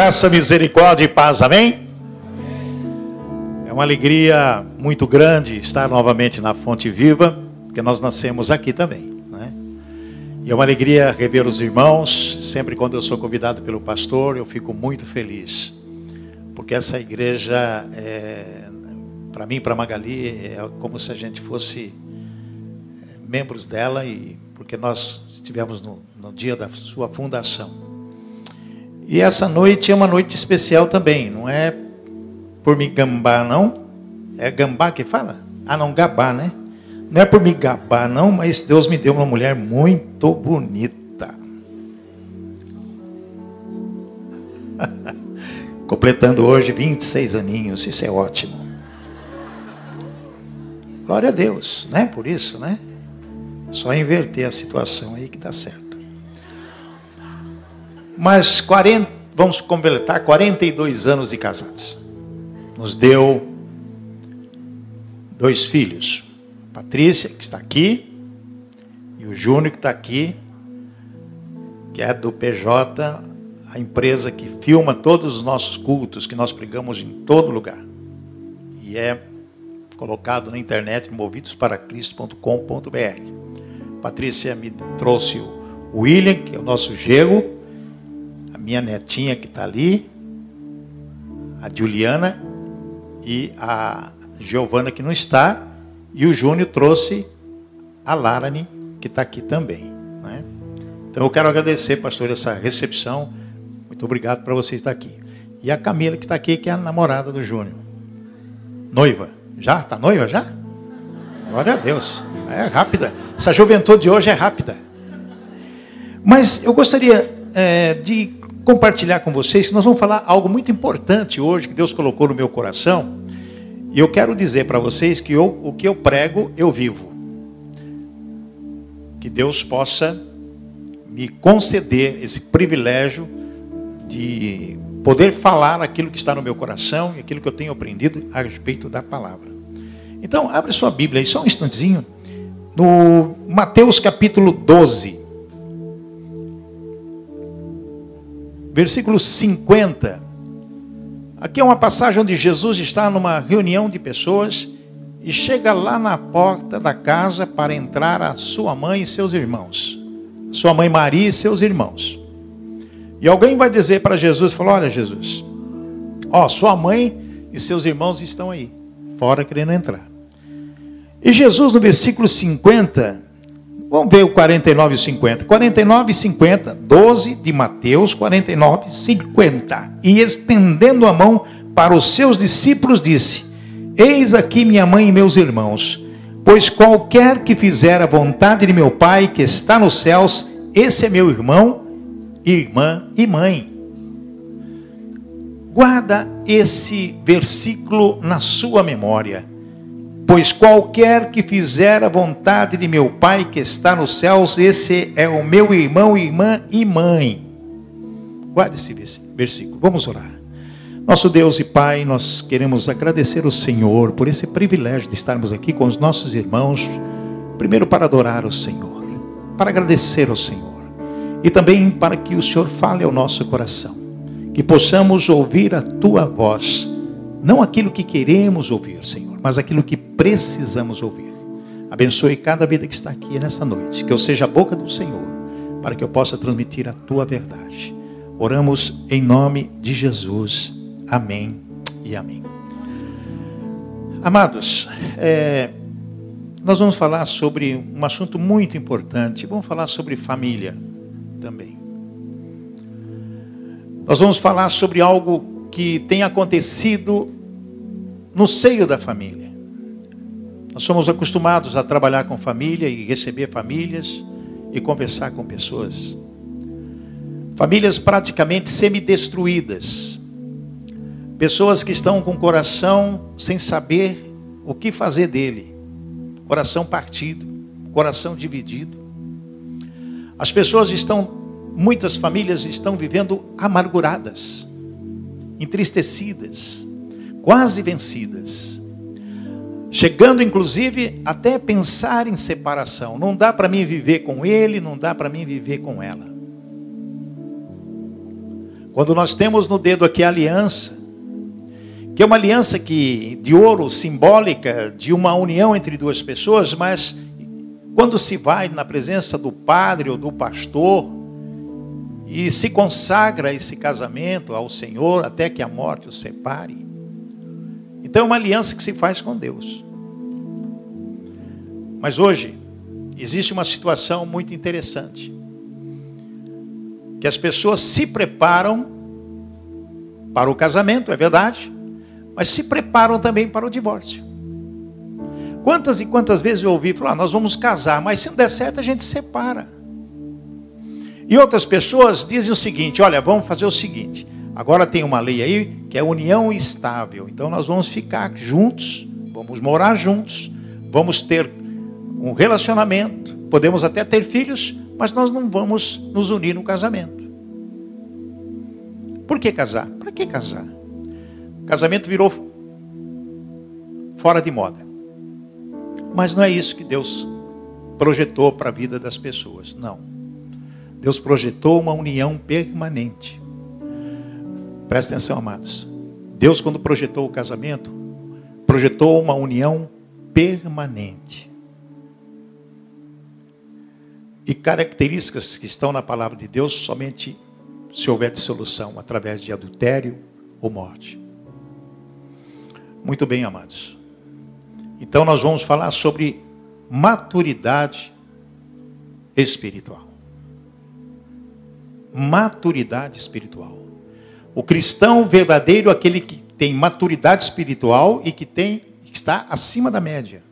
Graça, misericórdia e paz, amém? É uma alegria muito grande estar novamente na Fonte Viva, porque nós nascemos aqui também, né? E é uma alegria rever os irmãos. Sempre quando eu sou convidado pelo pastor, eu fico muito feliz, porque essa igreja, é, para mim, para Magali, é como se a gente fosse é, membros dela e porque nós estivemos no, no dia da sua fundação. E essa noite é uma noite especial também, não é por me gambar, não. É gambá que fala? Ah, não, gabá, né? Não é por me gabar, não, mas Deus me deu uma mulher muito bonita. Completando hoje 26 aninhos, isso é ótimo. Glória a Deus, né? Por isso, né? Só inverter a situação aí que dá certo. Mas 40, vamos completar 42 anos de casados. Nos deu dois filhos. Patrícia, que está aqui, e o Júnior, que está aqui, que é do PJ, a empresa que filma todos os nossos cultos, que nós pregamos em todo lugar. E é colocado na internet, movidosparacриsto.com.br. Patrícia me trouxe o William, que é o nosso gego, minha netinha que está ali, a Juliana e a Giovana que não está, e o Júnior trouxe a Larane, que está aqui também. Né? Então eu quero agradecer, pastor, essa recepção. Muito obrigado para você estar aqui. E a Camila que está aqui, que é a namorada do Júnior. Noiva. Já? Está noiva já? Glória a Deus. É rápida. Essa juventude de hoje é rápida. Mas eu gostaria é, de compartilhar com vocês que nós vamos falar algo muito importante hoje que Deus colocou no meu coração. E eu quero dizer para vocês que eu, o que eu prego, eu vivo. Que Deus possa me conceder esse privilégio de poder falar aquilo que está no meu coração e aquilo que eu tenho aprendido a respeito da palavra. Então, abre sua Bíblia aí, só um instantezinho. No Mateus capítulo 12. Versículo 50. Aqui é uma passagem onde Jesus está numa reunião de pessoas e chega lá na porta da casa para entrar a sua mãe e seus irmãos. Sua mãe Maria e seus irmãos. E alguém vai dizer para Jesus, falou: "Olha, Jesus, ó, sua mãe e seus irmãos estão aí, fora querendo entrar". E Jesus no versículo 50 Vamos ver o 49 e 50. 49 e 50, 12 de Mateus, 49 e 50. E estendendo a mão para os seus discípulos, disse: Eis aqui minha mãe e meus irmãos, pois qualquer que fizer a vontade de meu Pai que está nos céus, esse é meu irmão, irmã e mãe. Guarda esse versículo na sua memória. Pois qualquer que fizer a vontade de meu Pai que está nos céus, esse é o meu irmão, irmã e mãe. Guarde esse versículo. Vamos orar. Nosso Deus e Pai, nós queremos agradecer ao Senhor por esse privilégio de estarmos aqui com os nossos irmãos, primeiro para adorar o Senhor, para agradecer ao Senhor e também para que o Senhor fale ao nosso coração, que possamos ouvir a tua voz, não aquilo que queremos ouvir, Senhor mas aquilo que precisamos ouvir. Abençoe cada vida que está aqui nessa noite, que eu seja a boca do Senhor, para que eu possa transmitir a tua verdade. Oramos em nome de Jesus. Amém e amém. Amados, é, nós vamos falar sobre um assunto muito importante. Vamos falar sobre família também. Nós vamos falar sobre algo que tem acontecido no seio da família. Nós somos acostumados a trabalhar com família e receber famílias e conversar com pessoas. Famílias praticamente semi-destruídas. Pessoas que estão com o coração sem saber o que fazer dele. Coração partido, coração dividido. As pessoas estão, muitas famílias estão vivendo amarguradas, entristecidas quase vencidas. Chegando, inclusive, até pensar em separação. Não dá para mim viver com ele, não dá para mim viver com ela. Quando nós temos no dedo aqui a aliança, que é uma aliança que de ouro simbólica de uma união entre duas pessoas, mas quando se vai na presença do padre ou do pastor e se consagra esse casamento ao Senhor até que a morte o separe, então é uma aliança que se faz com Deus. Mas hoje existe uma situação muito interessante. Que as pessoas se preparam para o casamento, é verdade, mas se preparam também para o divórcio. Quantas e quantas vezes eu ouvi falar, nós vamos casar, mas se não der certo a gente separa. E outras pessoas dizem o seguinte: olha, vamos fazer o seguinte, agora tem uma lei aí que é união estável, então nós vamos ficar juntos, vamos morar juntos, vamos ter um relacionamento, podemos até ter filhos, mas nós não vamos nos unir no casamento. Por que casar? Para que casar? Casamento virou fora de moda. Mas não é isso que Deus projetou para a vida das pessoas. Não. Deus projetou uma união permanente. Presta atenção, amados. Deus, quando projetou o casamento, projetou uma união permanente. E características que estão na palavra de Deus somente se houver dissolução através de adultério ou morte. Muito bem, amados. Então nós vamos falar sobre maturidade espiritual. Maturidade espiritual. O cristão verdadeiro, aquele que tem maturidade espiritual e que tem que está acima da média.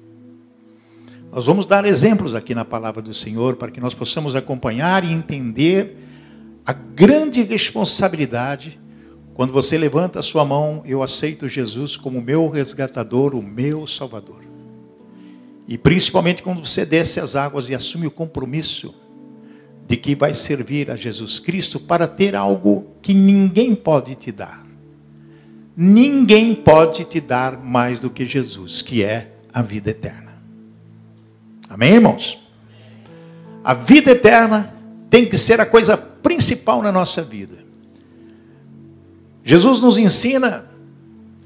Nós vamos dar exemplos aqui na palavra do Senhor para que nós possamos acompanhar e entender a grande responsabilidade quando você levanta a sua mão, eu aceito Jesus como meu resgatador, o meu salvador. E principalmente quando você desce as águas e assume o compromisso de que vai servir a Jesus Cristo para ter algo que ninguém pode te dar. Ninguém pode te dar mais do que Jesus, que é a vida eterna. Amém, irmãos? A vida eterna tem que ser a coisa principal na nossa vida. Jesus nos ensina,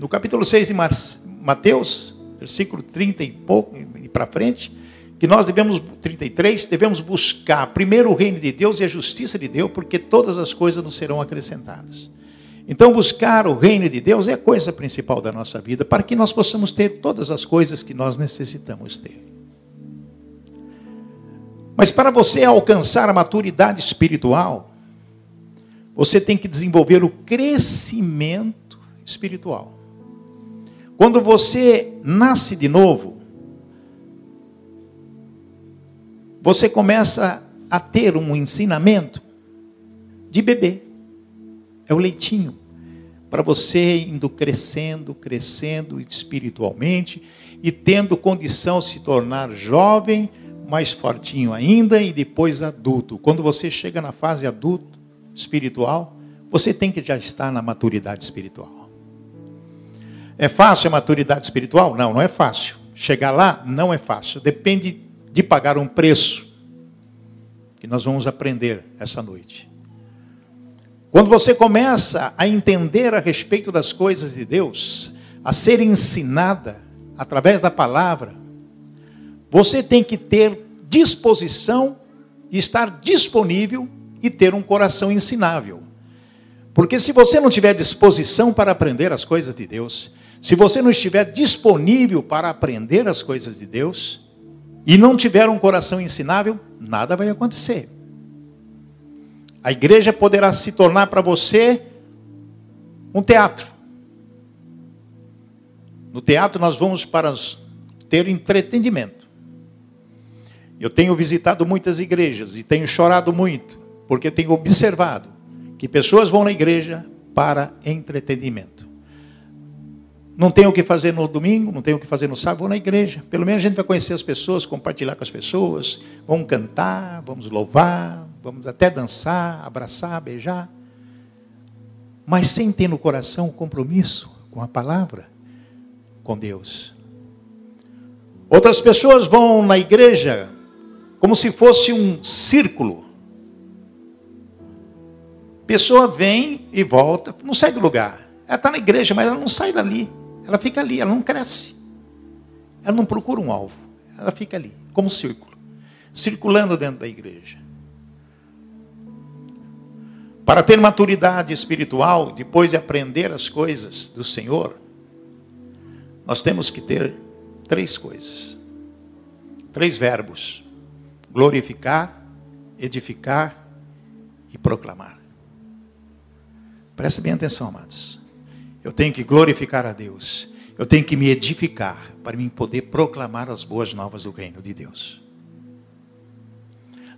no capítulo 6 de Mateus, versículo 30 e pouco e para frente, que nós devemos, 33, devemos buscar primeiro o reino de Deus e a justiça de Deus, porque todas as coisas nos serão acrescentadas. Então, buscar o reino de Deus é a coisa principal da nossa vida, para que nós possamos ter todas as coisas que nós necessitamos ter. Mas para você alcançar a maturidade espiritual, você tem que desenvolver o crescimento espiritual. Quando você nasce de novo, você começa a ter um ensinamento de bebê. É o leitinho. Para você indo crescendo, crescendo espiritualmente e tendo condição de se tornar jovem, mais fortinho ainda e depois adulto. Quando você chega na fase adulto, espiritual, você tem que já estar na maturidade espiritual. É fácil a maturidade espiritual? Não, não é fácil. Chegar lá não é fácil. Depende de pagar um preço que nós vamos aprender essa noite. Quando você começa a entender a respeito das coisas de Deus, a ser ensinada através da palavra, você tem que ter disposição estar disponível e ter um coração ensinável. Porque se você não tiver disposição para aprender as coisas de Deus, se você não estiver disponível para aprender as coisas de Deus, e não tiver um coração ensinável, nada vai acontecer. A igreja poderá se tornar para você um teatro. No teatro nós vamos para ter entretenimento. Eu tenho visitado muitas igrejas e tenho chorado muito porque tenho observado que pessoas vão na igreja para entretenimento. Não tem o que fazer no domingo, não tem o que fazer no sábado, vou na igreja. Pelo menos a gente vai conhecer as pessoas, compartilhar com as pessoas, vamos cantar, vamos louvar, vamos até dançar, abraçar, beijar. Mas sem ter no coração o compromisso com a palavra, com Deus. Outras pessoas vão na igreja como se fosse um círculo pessoa vem e volta, não sai do lugar. Ela está na igreja, mas ela não sai dali. Ela fica ali, ela não cresce. Ela não procura um alvo. Ela fica ali, como um círculo, circulando dentro da igreja. Para ter maturidade espiritual, depois de aprender as coisas do Senhor, nós temos que ter três coisas. Três verbos: glorificar, edificar e proclamar. Preste bem atenção, amados. Eu tenho que glorificar a Deus. Eu tenho que me edificar para mim poder proclamar as boas novas do reino de Deus.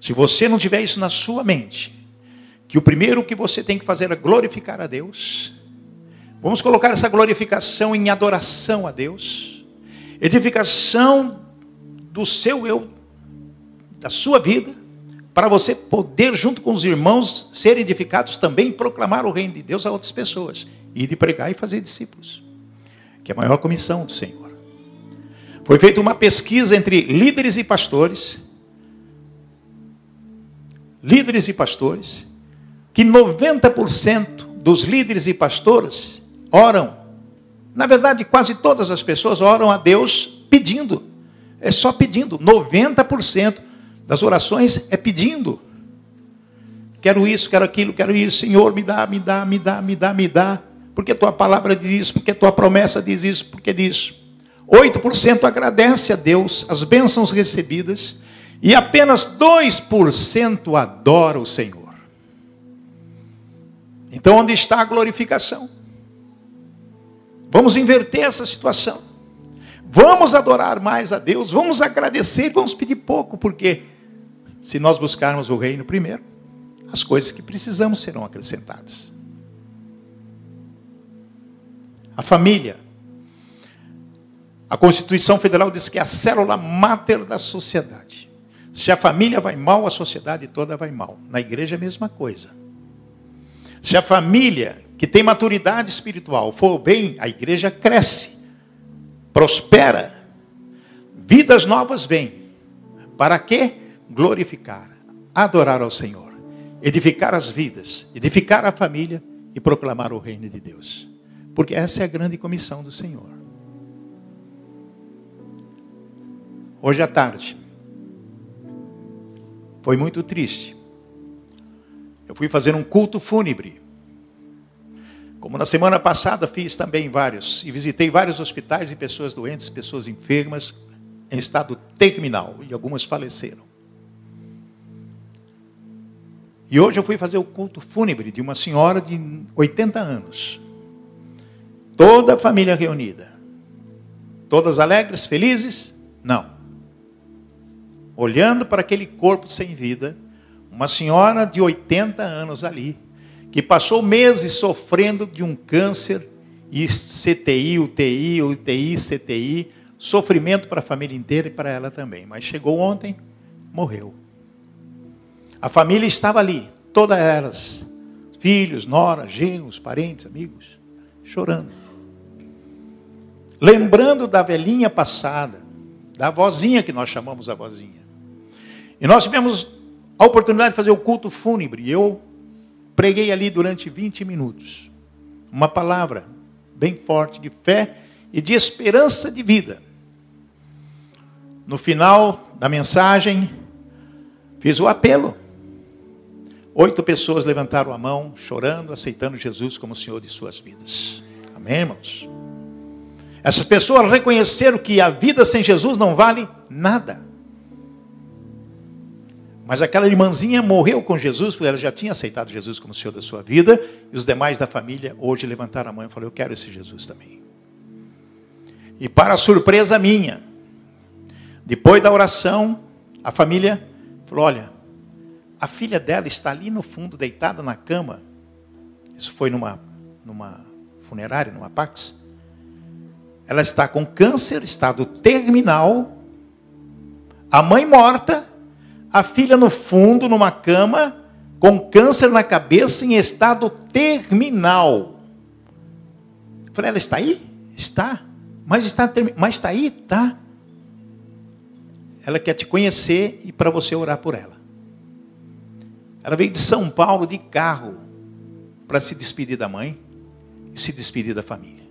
Se você não tiver isso na sua mente, que o primeiro que você tem que fazer é glorificar a Deus, vamos colocar essa glorificação em adoração a Deus, edificação do seu eu, da sua vida, para você poder, junto com os irmãos, ser edificados também e proclamar o reino de Deus a outras pessoas, e de pregar e fazer discípulos, que é a maior comissão do Senhor. Foi feita uma pesquisa entre líderes e pastores, líderes e pastores, que 90% dos líderes e pastores oram. Na verdade, quase todas as pessoas oram a Deus pedindo. É só pedindo. 90% das orações é pedindo. Quero isso, quero aquilo, quero isso. Senhor, me dá, me dá, me dá, me dá, me dá. Porque tua palavra diz isso, porque tua promessa diz isso, porque diz. 8% agradece a Deus as bênçãos recebidas e apenas 2% adora o Senhor. Então, onde está a glorificação? Vamos inverter essa situação. Vamos adorar mais a Deus, vamos agradecer, vamos pedir pouco, porque se nós buscarmos o reino primeiro, as coisas que precisamos serão acrescentadas. A família. A Constituição Federal diz que é a célula máter da sociedade. Se a família vai mal, a sociedade toda vai mal. Na igreja é a mesma coisa. Se a família que tem maturidade espiritual for bem, a igreja cresce prospera, vidas novas vêm. Para quê? Glorificar, adorar ao Senhor, edificar as vidas, edificar a família e proclamar o reino de Deus. Porque essa é a grande comissão do Senhor. Hoje à tarde, foi muito triste. Eu fui fazer um culto fúnebre como na semana passada fiz também vários, e visitei vários hospitais e pessoas doentes, pessoas enfermas, em estado terminal, e algumas faleceram. E hoje eu fui fazer o culto fúnebre de uma senhora de 80 anos. Toda a família reunida. Todas alegres, felizes? Não. Olhando para aquele corpo sem vida, uma senhora de 80 anos ali, que passou meses sofrendo de um câncer, e CTI, UTI, UTI, CTI, sofrimento para a família inteira e para ela também. Mas chegou ontem, morreu. A família estava ali, todas elas, filhos, nora, genros, parentes, amigos, chorando. Lembrando da velhinha passada, da vozinha que nós chamamos a vozinha. E nós tivemos a oportunidade de fazer o culto fúnebre. Eu Preguei ali durante 20 minutos. Uma palavra bem forte de fé e de esperança de vida. No final da mensagem, fiz o apelo. Oito pessoas levantaram a mão, chorando, aceitando Jesus como Senhor de suas vidas. Amém, irmãos? Essas pessoas reconheceram que a vida sem Jesus não vale nada. Mas aquela irmãzinha morreu com Jesus, porque ela já tinha aceitado Jesus como Senhor da sua vida, e os demais da família hoje levantaram a mão e falaram: Eu quero esse Jesus também. E para surpresa minha, depois da oração, a família falou: Olha, a filha dela está ali no fundo, deitada na cama. Isso foi numa, numa funerária, numa Pax. Ela está com câncer, estado terminal, a mãe morta a filha no fundo, numa cama, com câncer na cabeça, em estado terminal. Eu falei, ela está aí? Está. Mas está, mas está aí? Está. Ela quer te conhecer e para você orar por ela. Ela veio de São Paulo de carro, para se despedir da mãe e se despedir da família.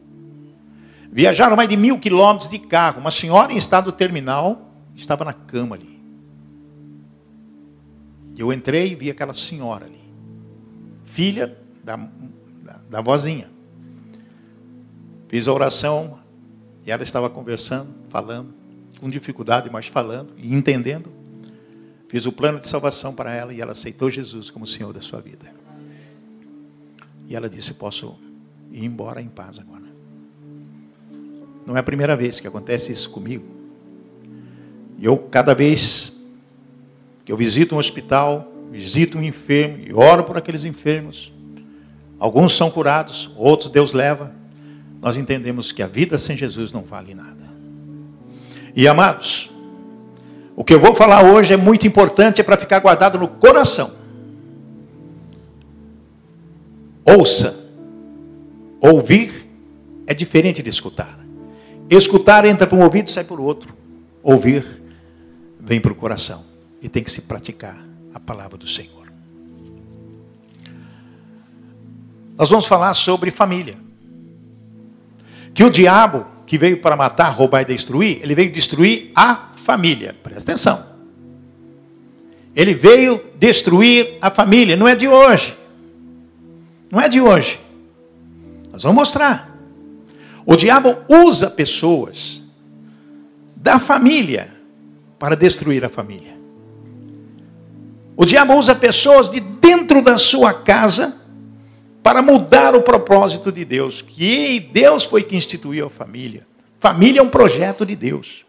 Viajaram mais de mil quilômetros de carro. Uma senhora em estado terminal estava na cama ali. Eu entrei e vi aquela senhora ali, filha da, da, da vozinha. Fiz a oração e ela estava conversando, falando, com dificuldade, mas falando e entendendo. Fiz o plano de salvação para ela e ela aceitou Jesus como Senhor da sua vida. E ela disse: Posso ir embora em paz agora. Não é a primeira vez que acontece isso comigo. Eu, cada vez que eu visito um hospital, visito um enfermo e oro por aqueles enfermos, alguns são curados, outros Deus leva, nós entendemos que a vida sem Jesus não vale nada. E amados, o que eu vou falar hoje é muito importante, é para ficar guardado no coração. Ouça. Ouvir é diferente de escutar. Escutar entra por um ouvido e sai por outro. Ouvir vem para o coração. E tem que se praticar a palavra do Senhor. Nós vamos falar sobre família. Que o diabo, que veio para matar, roubar e destruir, ele veio destruir a família. Presta atenção. Ele veio destruir a família. Não é de hoje. Não é de hoje. Nós vamos mostrar. O diabo usa pessoas da família para destruir a família. O diabo usa pessoas de dentro da sua casa para mudar o propósito de Deus. Que Deus foi que instituiu a família. Família é um projeto de Deus.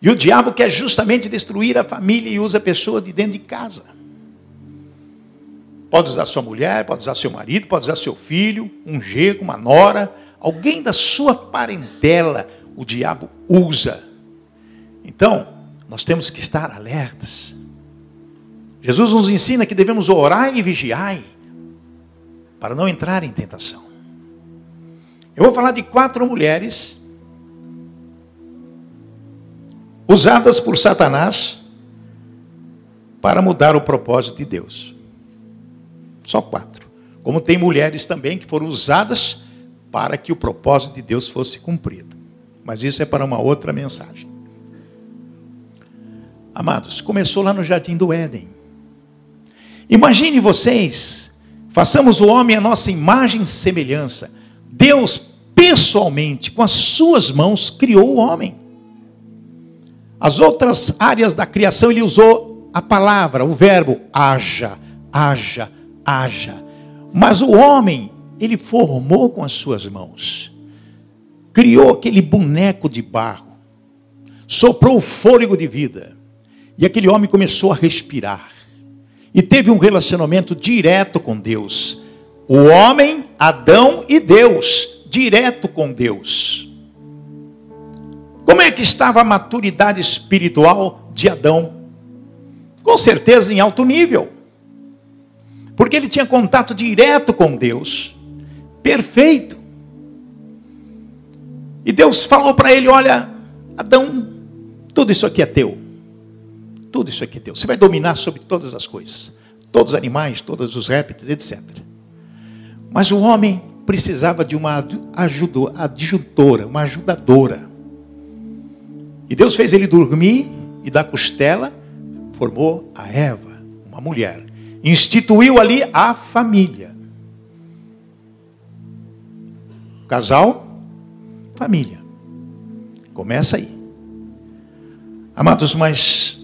E o diabo quer justamente destruir a família e usa pessoas de dentro de casa. Pode usar sua mulher, pode usar seu marido, pode usar seu filho, um jeito, uma nora, alguém da sua parentela, o diabo usa. Então, nós temos que estar alertas. Jesus nos ensina que devemos orar e vigiar para não entrar em tentação. Eu vou falar de quatro mulheres usadas por Satanás para mudar o propósito de Deus. Só quatro. Como tem mulheres também que foram usadas para que o propósito de Deus fosse cumprido. Mas isso é para uma outra mensagem. Amados, começou lá no jardim do Éden. Imagine vocês, façamos o homem a nossa imagem e semelhança. Deus pessoalmente, com as suas mãos, criou o homem. As outras áreas da criação ele usou a palavra, o verbo haja, haja, haja. Mas o homem, ele formou com as suas mãos. Criou aquele boneco de barro. Soprou o fôlego de vida. E aquele homem começou a respirar. E teve um relacionamento direto com Deus. O homem, Adão e Deus, direto com Deus. Como é que estava a maturidade espiritual de Adão? Com certeza em alto nível. Porque ele tinha contato direto com Deus. Perfeito. E Deus falou para ele: Olha, Adão, tudo isso aqui é teu. Tudo isso aqui é teu. Você vai dominar sobre todas as coisas. Todos os animais, todos os répteis, etc. Mas o homem precisava de uma adjutora, uma ajudadora. E Deus fez ele dormir e da costela formou a Eva, uma mulher. Instituiu ali a família. Casal, família. Começa aí. Amados, mas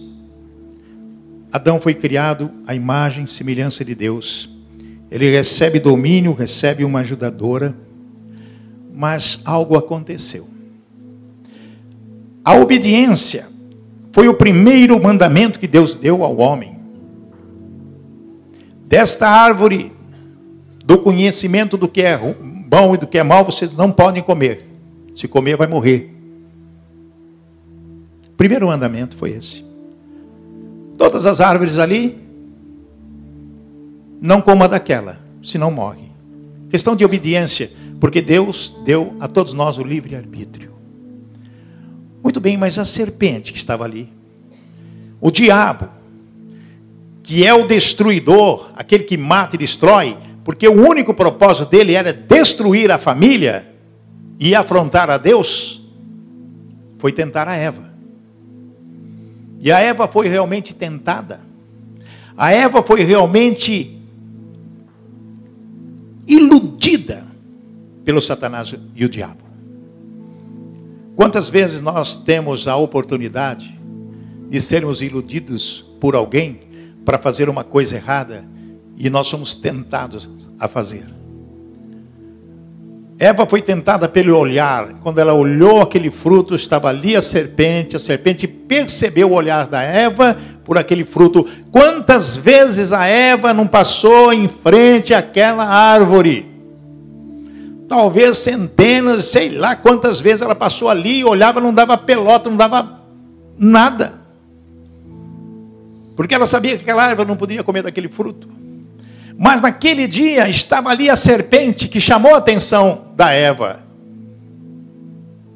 Adão foi criado à imagem e semelhança de Deus. Ele recebe domínio, recebe uma ajudadora, mas algo aconteceu. A obediência foi o primeiro mandamento que Deus deu ao homem. Desta árvore do conhecimento do que é bom e do que é mal, vocês não podem comer. Se comer, vai morrer. O primeiro mandamento foi esse. Todas as árvores ali, não coma daquela, senão morre. Questão de obediência, porque Deus deu a todos nós o livre arbítrio. Muito bem, mas a serpente que estava ali, o diabo, que é o destruidor, aquele que mata e destrói, porque o único propósito dele era destruir a família e afrontar a Deus, foi tentar a Eva. E a Eva foi realmente tentada. A Eva foi realmente iludida pelo Satanás e o diabo. Quantas vezes nós temos a oportunidade de sermos iludidos por alguém para fazer uma coisa errada e nós somos tentados a fazer? Eva foi tentada pelo olhar. Quando ela olhou aquele fruto, estava ali a serpente. A serpente percebeu o olhar da Eva por aquele fruto. Quantas vezes a Eva não passou em frente àquela árvore? Talvez centenas, sei lá quantas vezes ela passou ali, olhava, não dava pelota, não dava nada. Porque ela sabia que aquela árvore não poderia comer daquele fruto. Mas naquele dia estava ali a serpente que chamou a atenção da Eva.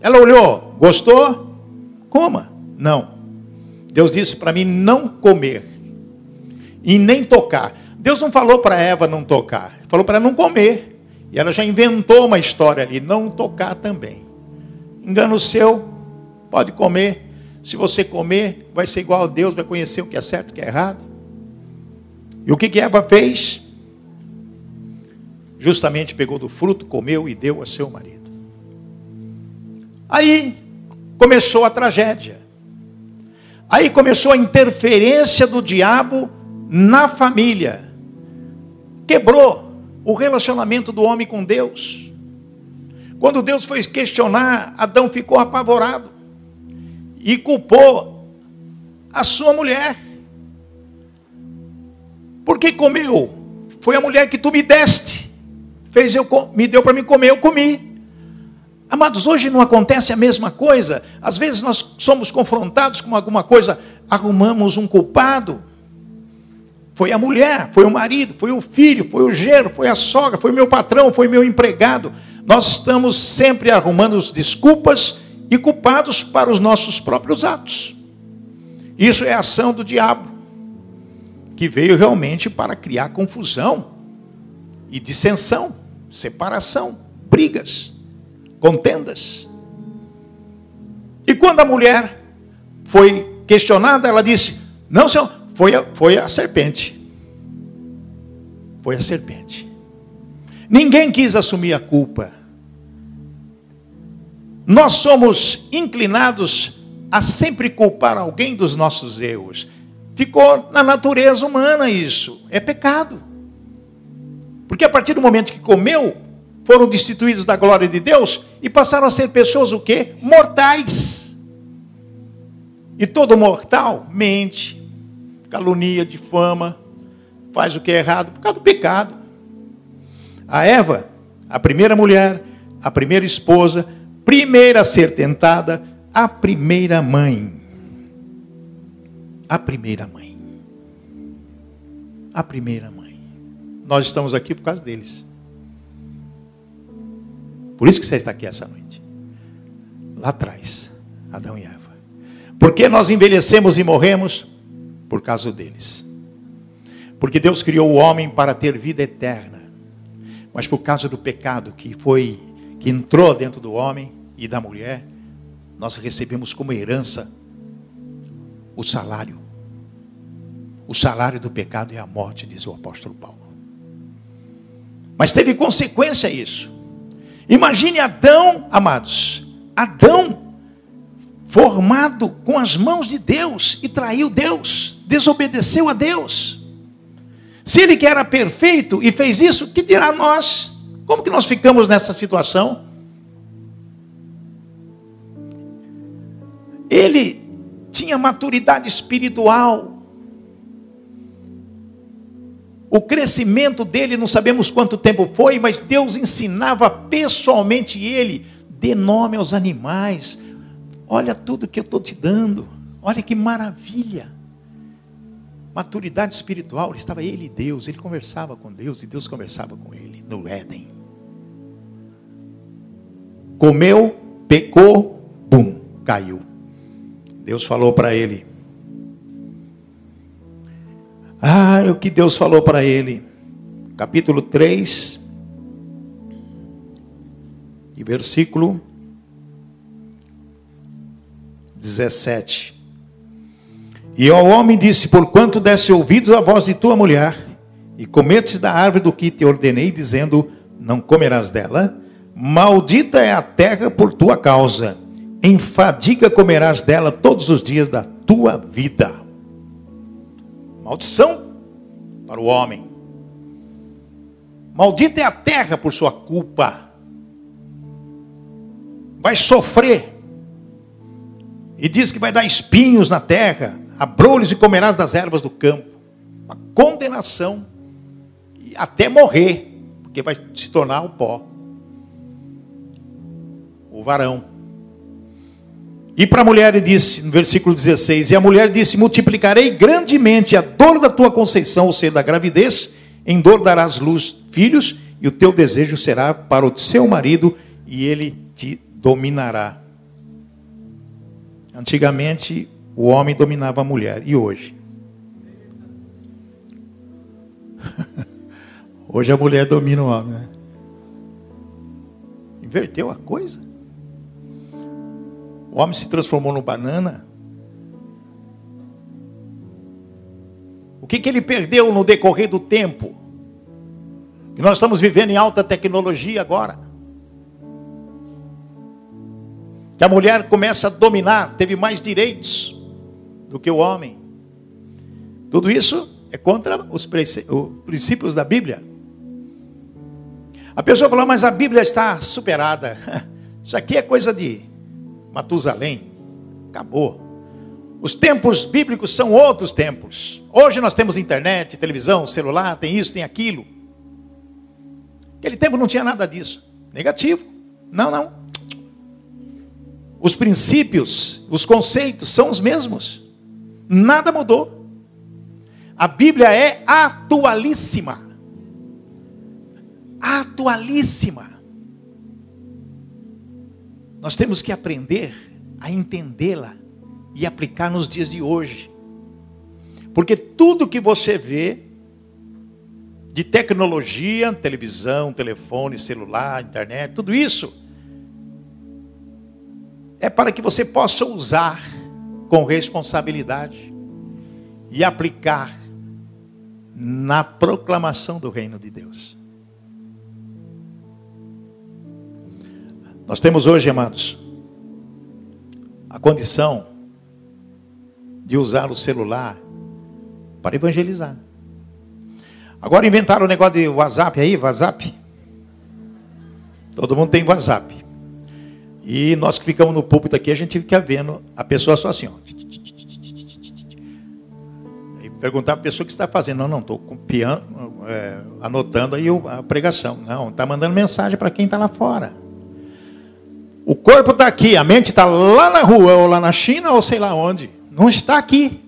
Ela olhou, gostou? Coma. Não. Deus disse para mim não comer e nem tocar. Deus não falou para Eva não tocar, falou para não comer. E ela já inventou uma história ali, não tocar também. Engano seu, pode comer. Se você comer, vai ser igual a Deus, vai conhecer o que é certo e o que é errado. E o que, que Eva fez? Justamente pegou do fruto, comeu e deu a seu marido. Aí começou a tragédia. Aí começou a interferência do diabo na família. Quebrou o relacionamento do homem com Deus. Quando Deus foi questionar, Adão ficou apavorado e culpou a sua mulher. Porque comeu? Foi a mulher que tu me deste fez eu me deu para me comer, eu comi. Amados, hoje não acontece a mesma coisa. Às vezes nós somos confrontados com alguma coisa, arrumamos um culpado. Foi a mulher, foi o marido, foi o filho, foi o genro, foi a sogra, foi meu patrão, foi meu empregado. Nós estamos sempre arrumando desculpas e culpados para os nossos próprios atos. Isso é ação do diabo, que veio realmente para criar confusão e dissensão separação, brigas, contendas. E quando a mulher foi questionada, ela disse: Não, senhor, foi a, foi a serpente. Foi a serpente. Ninguém quis assumir a culpa. Nós somos inclinados a sempre culpar alguém dos nossos erros. Ficou na natureza humana isso. É pecado. Porque a partir do momento que comeu, foram destituídos da glória de Deus e passaram a ser pessoas o quê? Mortais. E todo mortal mente, calunia, difama, faz o que é errado por causa do pecado. A Eva, a primeira mulher, a primeira esposa, primeira a ser tentada, a primeira mãe. A primeira mãe. A primeira mãe. Nós estamos aqui por causa deles. Por isso que você está aqui essa noite. Lá atrás, Adão e Eva. Porque nós envelhecemos e morremos? Por causa deles. Porque Deus criou o homem para ter vida eterna. Mas por causa do pecado que foi que entrou dentro do homem e da mulher, nós recebemos como herança o salário. O salário do pecado é a morte, diz o apóstolo Paulo. Mas teve consequência isso. Imagine Adão, amados. Adão formado com as mãos de Deus e traiu Deus, desobedeceu a Deus. Se ele que era perfeito e fez isso, que dirá nós? Como que nós ficamos nessa situação? Ele tinha maturidade espiritual, o crescimento dele, não sabemos quanto tempo foi, mas Deus ensinava pessoalmente ele, dê nome aos animais. Olha tudo que eu estou te dando. Olha que maravilha. Maturidade espiritual, estava ele e Deus, ele conversava com Deus e Deus conversava com ele no Éden. Comeu, pecou, bum, caiu. Deus falou para ele: ah, é o que Deus falou para ele. capítulo 3, e versículo 17. E ao homem disse: Porquanto desse ouvidos à voz de tua mulher, e cometes da árvore do que te ordenei, dizendo: Não comerás dela, maldita é a terra por tua causa, em fadiga comerás dela todos os dias da tua vida. Maldição para o homem. Maldita é a terra por sua culpa. Vai sofrer. E diz que vai dar espinhos na terra, abrolhos e comerás das ervas do campo. Uma condenação até morrer, porque vai se tornar o pó. O varão. E para a mulher ele disse, no versículo 16: E a mulher disse: Multiplicarei grandemente a dor da tua conceição, ou seja, da gravidez, em dor darás luz, filhos, e o teu desejo será para o seu marido, e ele te dominará. Antigamente, o homem dominava a mulher, e hoje? Hoje a mulher domina o homem. Né? Inverteu a coisa. O homem se transformou no banana. O que, que ele perdeu no decorrer do tempo? Que nós estamos vivendo em alta tecnologia agora. Que a mulher começa a dominar, teve mais direitos do que o homem. Tudo isso é contra os princípios da Bíblia. A pessoa falou, mas a Bíblia está superada. Isso aqui é coisa de Matusalém. Acabou. Os tempos bíblicos são outros tempos. Hoje nós temos internet, televisão, celular, tem isso, tem aquilo. Aquele tempo não tinha nada disso. Negativo. Não, não. Os princípios, os conceitos são os mesmos. Nada mudou. A Bíblia é atualíssima atualíssima. Nós temos que aprender a entendê-la e aplicar nos dias de hoje. Porque tudo que você vê de tecnologia, televisão, telefone, celular, internet, tudo isso é para que você possa usar com responsabilidade e aplicar na proclamação do reino de Deus. Nós temos hoje, amados, a condição de usar o celular para evangelizar. Agora inventaram o negócio de WhatsApp aí, WhatsApp. Todo mundo tem WhatsApp. E nós que ficamos no púlpito aqui, a gente fica vendo a pessoa só assim, ó. E perguntar para a pessoa o que está fazendo. Não, não, estou é, anotando aí a pregação. Não, está mandando mensagem para quem está lá fora. O corpo está aqui, a mente está lá na rua, ou lá na China, ou sei lá onde. Não está aqui.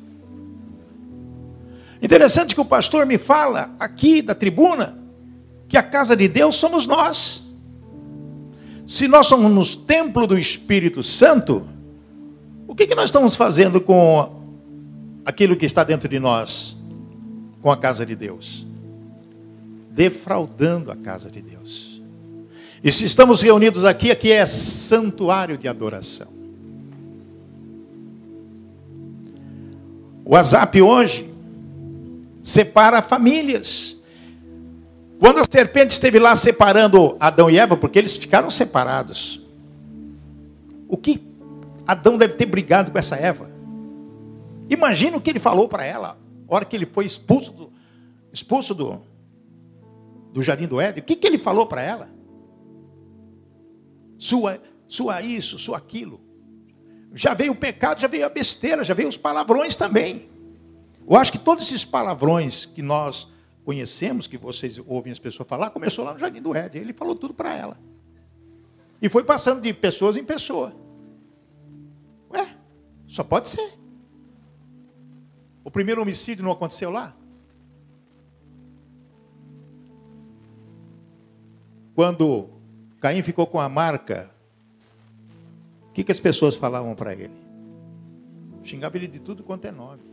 Interessante que o pastor me fala aqui da tribuna que a casa de Deus somos nós. Se nós somos templo do Espírito Santo, o que, que nós estamos fazendo com aquilo que está dentro de nós, com a casa de Deus? Defraudando a casa de Deus. E se estamos reunidos aqui, aqui é santuário de adoração. O WhatsApp hoje separa famílias. Quando a serpente esteve lá separando Adão e Eva, porque eles ficaram separados. O que Adão deve ter brigado com essa Eva? Imagina o que ele falou para ela, a hora que ele foi expulso do, expulso do, do jardim do Éden. O que, que ele falou para ela? Sua, sua isso, sua aquilo. Já veio o pecado, já veio a besteira, já veio os palavrões também. Eu acho que todos esses palavrões que nós conhecemos, que vocês ouvem as pessoas falar, começou lá no Jardim do Éden. Ele falou tudo para ela. E foi passando de pessoas em pessoa. Ué, só pode ser. O primeiro homicídio não aconteceu lá? Quando Caim ficou com a marca. O que, que as pessoas falavam para ele? Xingava ele de tudo quanto é nome.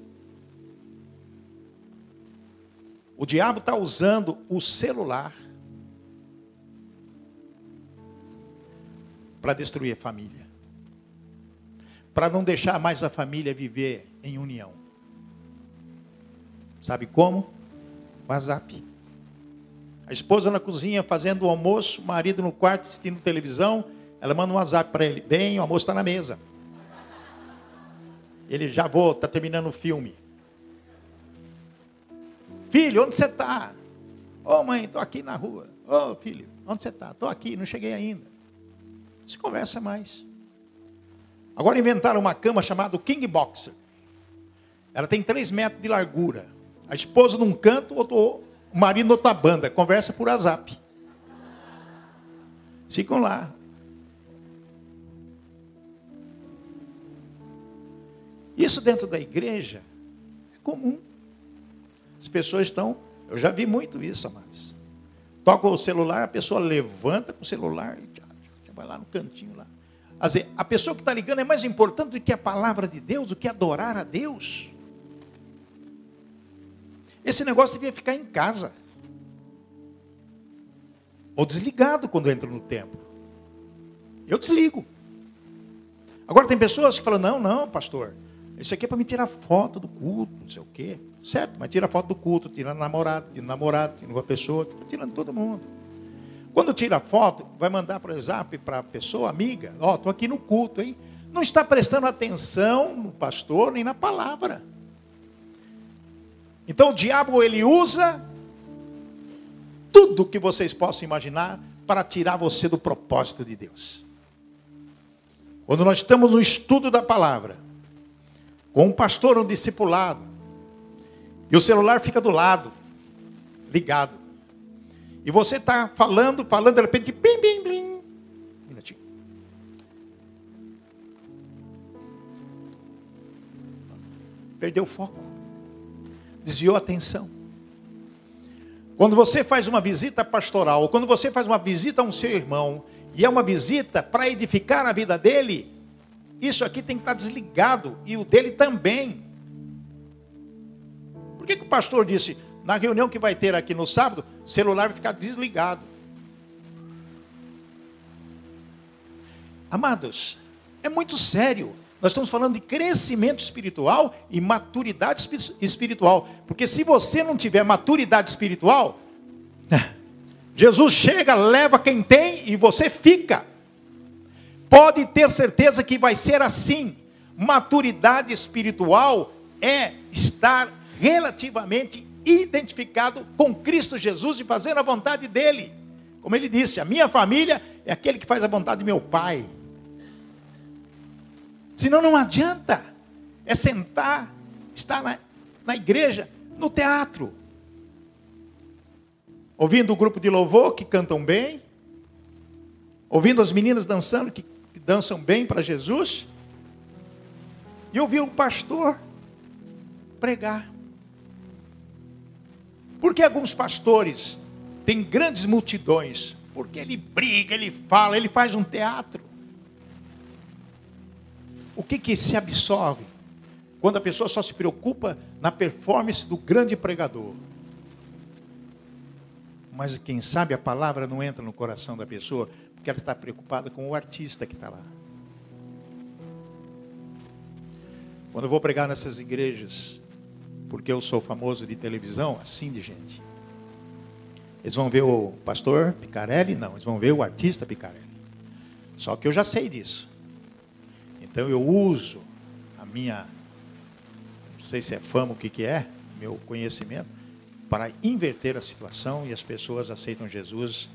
O diabo está usando o celular para destruir a família, para não deixar mais a família viver em união. Sabe como? WhatsApp. A esposa na cozinha fazendo o almoço, o marido no quarto assistindo televisão, ela manda um WhatsApp para ele: Bem, o almoço está na mesa. Ele já vou, está terminando o filme. Filho, onde você está? Ô oh, mãe, estou aqui na rua. Ô oh, filho, onde você está? Estou aqui, não cheguei ainda. Não se conversa mais. Agora inventaram uma cama chamada King Boxer. Ela tem 3 metros de largura. A esposa num canto, o marido outra banda. Conversa por WhatsApp. Ficam lá. Isso dentro da igreja é comum. As pessoas estão, eu já vi muito isso, amados. Toca o celular, a pessoa levanta com o celular e vai lá no cantinho lá. Dizer, a pessoa que está ligando é mais importante do que a palavra de Deus, do que adorar a Deus. Esse negócio devia ficar em casa. Ou desligado quando entra no templo. Eu desligo. Agora tem pessoas que falam: não, não, pastor, isso aqui é para me tirar foto do culto, não sei o quê. Certo, mas tira foto do culto, tira namorado, tira namorado, tira uma pessoa, tirando todo mundo. Quando tira foto, vai mandar para o WhatsApp para a pessoa, amiga, ó, oh, estou aqui no culto, hein? Não está prestando atenção no pastor nem na palavra. Então o diabo ele usa tudo que vocês possam imaginar para tirar você do propósito de Deus. Quando nós estamos no estudo da palavra, com um pastor, um discipulado, e o celular fica do lado, ligado. E você está falando, falando, de repente, bim, bim, bim. Perdeu o foco. Desviou a atenção. Quando você faz uma visita pastoral, quando você faz uma visita a um seu irmão, e é uma visita para edificar a vida dele, isso aqui tem que estar desligado e o dele também. Por que, que o pastor disse, na reunião que vai ter aqui no sábado, o celular vai ficar desligado? Amados, é muito sério. Nós estamos falando de crescimento espiritual e maturidade espiritual. Porque se você não tiver maturidade espiritual, Jesus chega, leva quem tem e você fica. Pode ter certeza que vai ser assim. Maturidade espiritual é estar relativamente identificado com Cristo Jesus e fazer a vontade dele. Como ele disse, a minha família é aquele que faz a vontade de meu pai. Senão não adianta. É sentar, estar na, na igreja, no teatro. Ouvindo o grupo de louvor que cantam bem. Ouvindo as meninas dançando que dançam bem para Jesus. E eu vi o pastor pregar. Porque alguns pastores têm grandes multidões? Porque ele briga, ele fala, ele faz um teatro. O que que se absorve quando a pessoa só se preocupa na performance do grande pregador? Mas quem sabe a palavra não entra no coração da pessoa, porque ela está preocupada com o artista que está lá. Quando eu vou pregar nessas igrejas, porque eu sou famoso de televisão, assim de gente. Eles vão ver o pastor Picarelli? Não, eles vão ver o artista Picarelli. Só que eu já sei disso. Então eu uso a minha, não sei se é fama, o que, que é, meu conhecimento, para inverter a situação e as pessoas aceitam Jesus,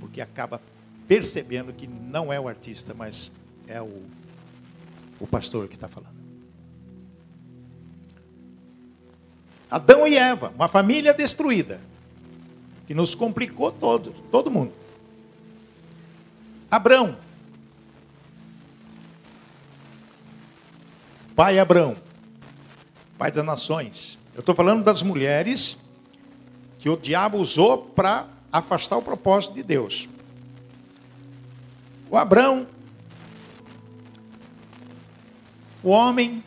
porque acaba percebendo que não é o artista, mas é o, o pastor que está falando. Adão e Eva, uma família destruída, que nos complicou todo, todo mundo. Abrão, pai Abrão, pai das nações. Eu estou falando das mulheres que o diabo usou para afastar o propósito de Deus. O Abrão, o homem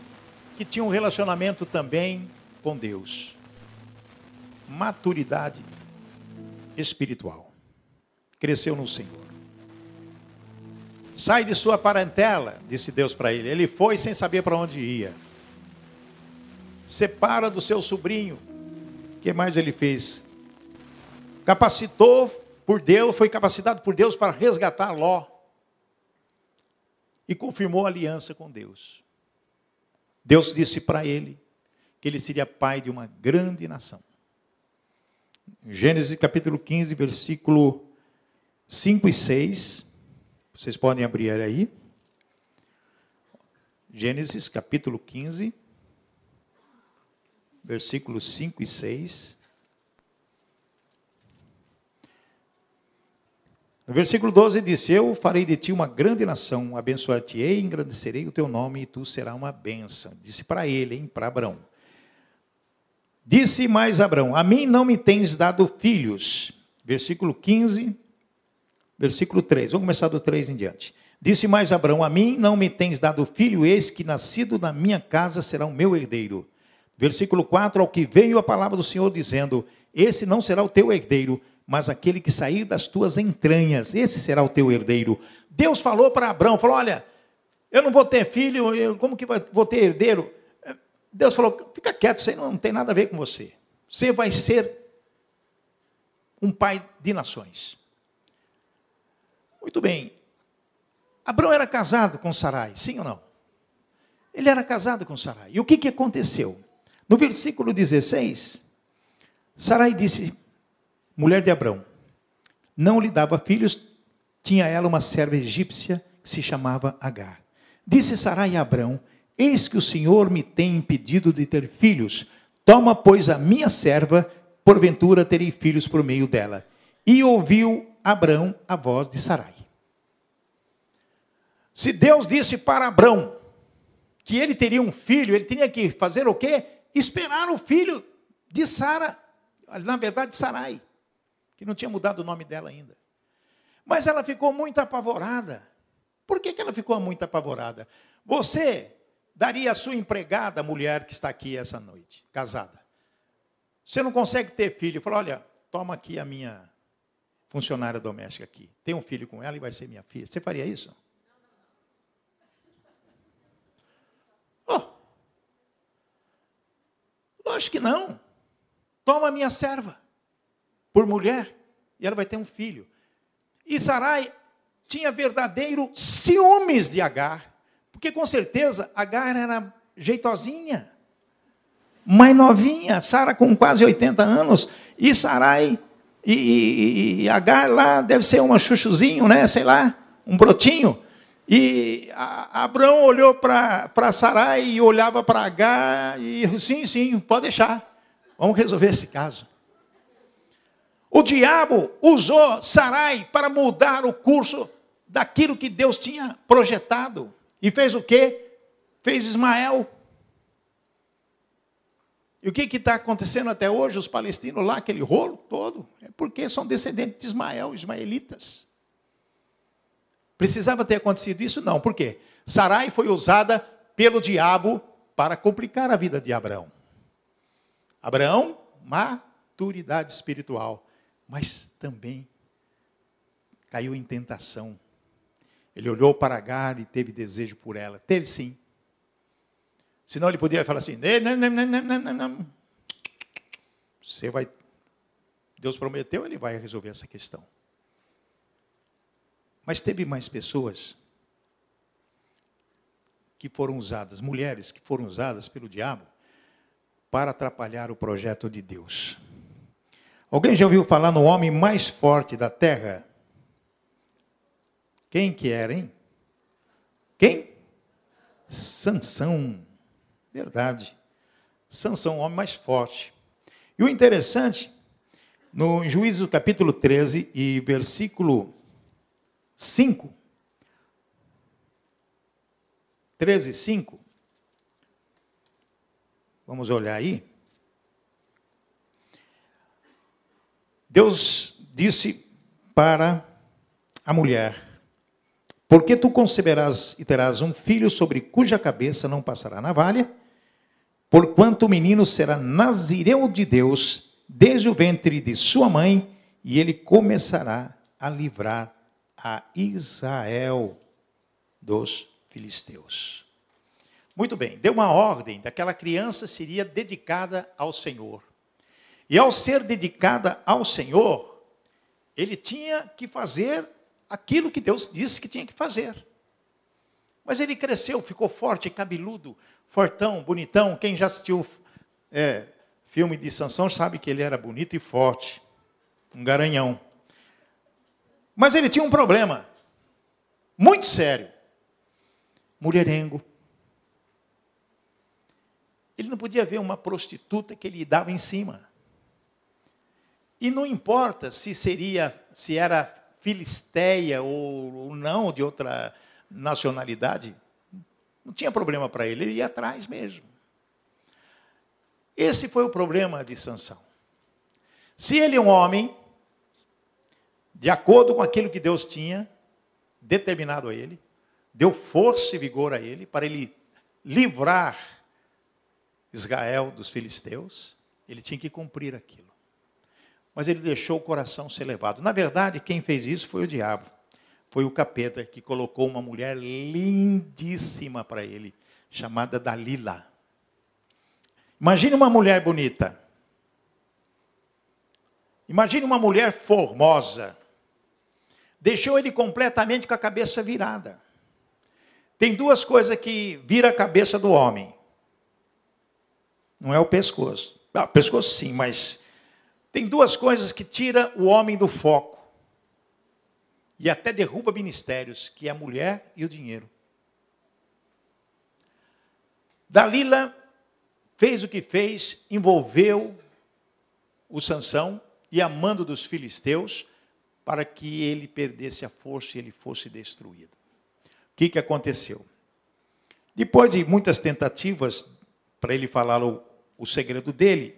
que tinha um relacionamento também com Deus. maturidade espiritual. Cresceu no Senhor. Sai de sua parentela, disse Deus para ele. Ele foi sem saber para onde ia. Separa do seu sobrinho. O que mais ele fez? Capacitou por Deus, foi capacitado por Deus para resgatar Ló. E confirmou a aliança com Deus. Deus disse para ele que ele seria pai de uma grande nação. Gênesis capítulo 15, versículo 5 e 6. Vocês podem abrir aí. Gênesis capítulo 15, versículos 5 e 6. No versículo 12 disse: Eu farei de ti uma grande nação, abençoar-te-ei, engrandecerei o teu nome e tu serás uma bênção. Disse para ele, hein, para Abraão. Disse mais Abraão: A mim não me tens dado filhos. Versículo 15, versículo 3. Vamos começar do 3 em diante. Disse mais Abraão: A mim não me tens dado filho, eis que nascido na minha casa será o meu herdeiro. Versículo 4: Ao que veio a palavra do Senhor dizendo: Esse não será o teu herdeiro, mas aquele que sair das tuas entranhas, esse será o teu herdeiro. Deus falou para Abraão: falou, Olha, eu não vou ter filho, eu, como que vou ter herdeiro? Deus falou: fica quieto, isso aí não tem nada a ver com você. Você vai ser um pai de nações. Muito bem. Abraão era casado com Sarai, sim ou não? Ele era casado com Sarai. E o que, que aconteceu? No versículo 16, Sarai disse, mulher de Abraão, não lhe dava filhos, tinha ela uma serva egípcia que se chamava Agar. Disse Sarai a Abraão: Eis que o Senhor me tem impedido de ter filhos. Toma, pois, a minha serva, porventura terei filhos por meio dela. E ouviu Abrão a voz de Sarai. Se Deus disse para Abrão que ele teria um filho, ele tinha que fazer o quê? Esperar o filho de Sara, na verdade, Sarai, que não tinha mudado o nome dela ainda. Mas ela ficou muito apavorada. Por que, que ela ficou muito apavorada? Você daria a sua empregada, mulher que está aqui essa noite, casada. Você não consegue ter filho, fala: olha, toma aqui a minha funcionária doméstica aqui. Tem um filho com ela e vai ser minha filha. Você faria isso? Oh, lógico que não. Toma minha serva por mulher e ela vai ter um filho. E Sarai tinha verdadeiro ciúmes de Agar porque com certeza Agar era jeitosinha, mais novinha, Sara com quase 80 anos, e Sarai e, e, e, Agar lá deve ser uma chuchuzinho, né? Sei lá, um brotinho. E Abraão olhou para Sarai e olhava para Agar e sim, sim, pode deixar. Vamos resolver esse caso. O diabo usou Sarai para mudar o curso daquilo que Deus tinha projetado. E fez o quê? Fez Ismael. E o que está acontecendo até hoje? Os palestinos lá, aquele rolo todo, é porque são descendentes de Ismael, ismaelitas. Precisava ter acontecido isso? Não. Por quê? Sarai foi usada pelo diabo para complicar a vida de Abraão. Abraão, maturidade espiritual, mas também caiu em tentação. Ele olhou para Agar e teve desejo por ela. Teve sim. Senão ele poderia falar assim: não, não, não, não, não, Você vai. Deus prometeu, ele vai resolver essa questão. Mas teve mais pessoas que foram usadas, mulheres que foram usadas pelo diabo para atrapalhar o projeto de Deus. Alguém já ouviu falar no homem mais forte da terra? Quem que era, hein? Quem? Sansão. Verdade. Sansão, o homem mais forte. E o interessante, no Juízo capítulo 13 e versículo 5, 13, 5, vamos olhar aí. Deus disse para a mulher, porque tu conceberás e terás um filho sobre cuja cabeça não passará navalha, porquanto o menino será nazireu de Deus desde o ventre de sua mãe, e ele começará a livrar a Israel dos filisteus. Muito bem, deu uma ordem daquela criança seria dedicada ao Senhor. E ao ser dedicada ao Senhor, ele tinha que fazer aquilo que Deus disse que tinha que fazer. Mas ele cresceu, ficou forte, cabeludo, fortão, bonitão. Quem já assistiu é, filme de Sansão sabe que ele era bonito e forte, um garanhão. Mas ele tinha um problema, muito sério: mulherengo. Ele não podia ver uma prostituta que ele dava em cima. E não importa se seria, se era filisteia ou, ou não, de outra nacionalidade, não tinha problema para ele, ele ia atrás mesmo. Esse foi o problema de Sansão. Se ele é um homem, de acordo com aquilo que Deus tinha determinado a ele, deu força e vigor a ele para ele livrar Israel dos filisteus, ele tinha que cumprir aquilo mas ele deixou o coração ser levado. Na verdade, quem fez isso foi o diabo. Foi o capeta que colocou uma mulher lindíssima para ele, chamada Dalila. Imagine uma mulher bonita. Imagine uma mulher formosa. Deixou ele completamente com a cabeça virada. Tem duas coisas que vira a cabeça do homem. Não é o pescoço. Ah, o pescoço sim, mas tem duas coisas que tira o homem do foco e até derruba ministérios, que é a mulher e o dinheiro. Dalila fez o que fez, envolveu o Sansão e amando dos filisteus para que ele perdesse a força e ele fosse destruído. O que, que aconteceu? Depois de muitas tentativas para ele falar o, o segredo dele,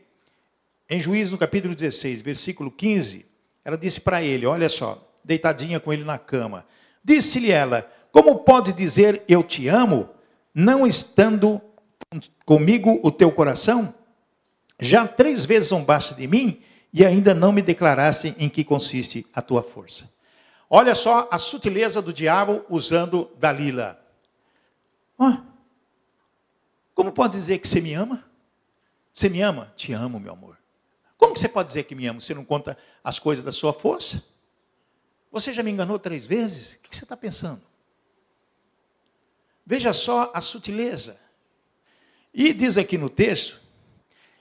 em Juízes, no capítulo 16, versículo 15, ela disse para ele: Olha só, deitadinha com ele na cama. Disse-lhe ela: Como pode dizer eu te amo, não estando comigo o teu coração? Já três vezes zombaste de mim e ainda não me declaraste em que consiste a tua força. Olha só a sutileza do diabo usando Dalila. Oh, como pode dizer que você me ama? Você me ama? Te amo, meu amor. Como você pode dizer que me ama? Você não conta as coisas da sua força? Você já me enganou três vezes? O que você está pensando? Veja só a sutileza. E diz aqui no texto,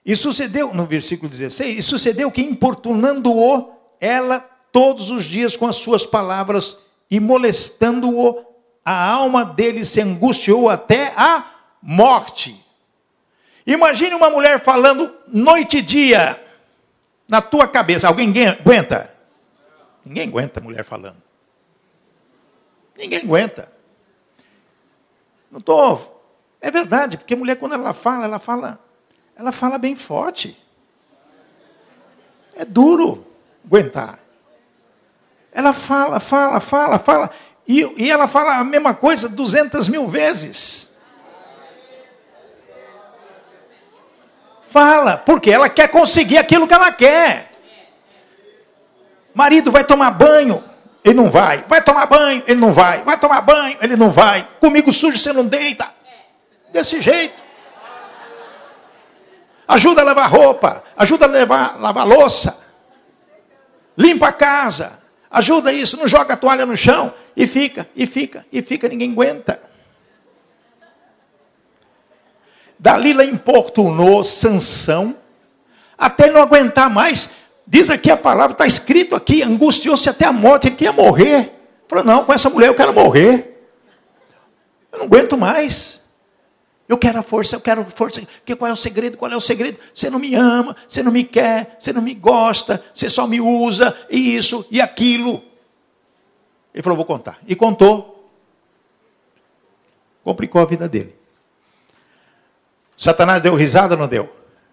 e sucedeu, no versículo 16, e sucedeu que importunando-o, ela todos os dias com as suas palavras e molestando-o, a alma dele se angustiou até a morte. Imagine uma mulher falando noite e dia, na tua cabeça. Alguém aguenta? Ninguém aguenta mulher falando. Ninguém aguenta. Não estou. É verdade, porque mulher, quando ela fala, ela fala, ela fala bem forte. É duro aguentar. Ela fala, fala, fala, fala. E, e ela fala a mesma coisa duzentas mil vezes. Fala, porque ela quer conseguir aquilo que ela quer. Marido vai tomar banho, ele não vai. Vai tomar banho, ele não vai. Vai tomar banho, ele não vai. Comigo sujo você não deita. Desse jeito. Ajuda a lavar roupa, ajuda a levar, lavar louça. Limpa a casa, ajuda isso, não joga a toalha no chão e fica, e fica, e fica, ninguém aguenta. Dalila importunou Sansão até não aguentar mais. Diz aqui a palavra, está escrito aqui, angustiou-se até a morte, ele queria morrer. Falou, não, com essa mulher eu quero morrer. Eu não aguento mais. Eu quero a força, eu quero a força. Que qual é o segredo? Qual é o segredo? Você não me ama, você não me quer, você não me gosta, você só me usa, e isso e aquilo. Ele falou, vou contar. E contou. Complicou a vida dele. Satanás deu risada ou não deu?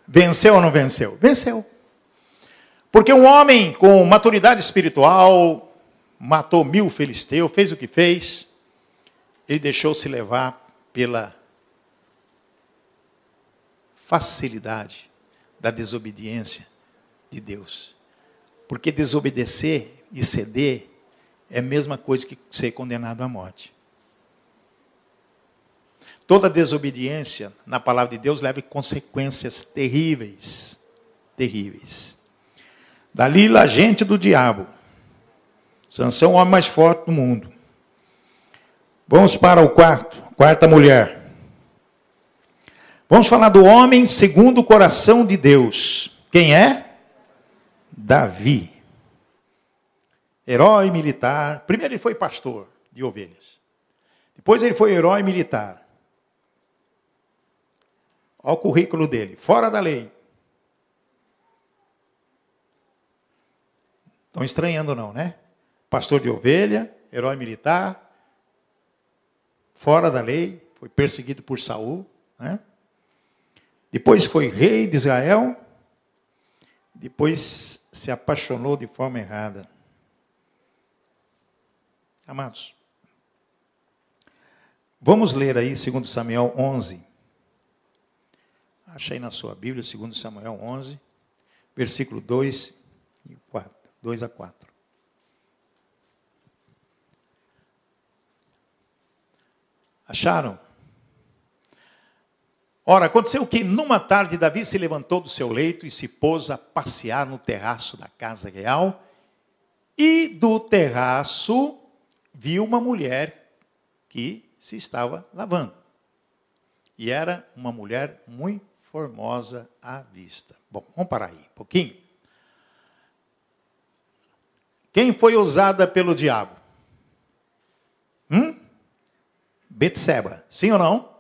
Venceu ou não venceu? Venceu. Porque um homem com maturidade espiritual matou mil filisteus, fez o que fez, ele deixou-se levar pela facilidade da desobediência de Deus. Porque desobedecer e ceder é a mesma coisa que ser condenado à morte. Toda desobediência na palavra de Deus leva consequências terríveis. Terríveis. Dalila, agente do diabo. Sansão, o homem mais forte do mundo. Vamos para o quarto, quarta mulher. Vamos falar do homem segundo o coração de Deus. Quem é? Davi. Herói militar. Primeiro ele foi pastor de ovelhas. Depois ele foi herói militar. Olha o currículo dele. Fora da lei. Estão estranhando não, né? Pastor de ovelha, herói militar, fora da lei, foi perseguido por Saul, né? Depois foi rei de Israel, depois se apaixonou de forma errada. Amados, vamos ler aí 2 Samuel 11. Achei na sua Bíblia, 2 Samuel 11, versículo 2 e 4, 2 a 4. Acharam? Ora, aconteceu que numa tarde Davi se levantou do seu leito e se pôs a passear no terraço da casa real, e do terraço viu uma mulher que se estava lavando. E era uma mulher muito formosa à vista. Bom, vamos parar aí um pouquinho. Quem foi usada pelo diabo? Hum? Betseba, sim ou não?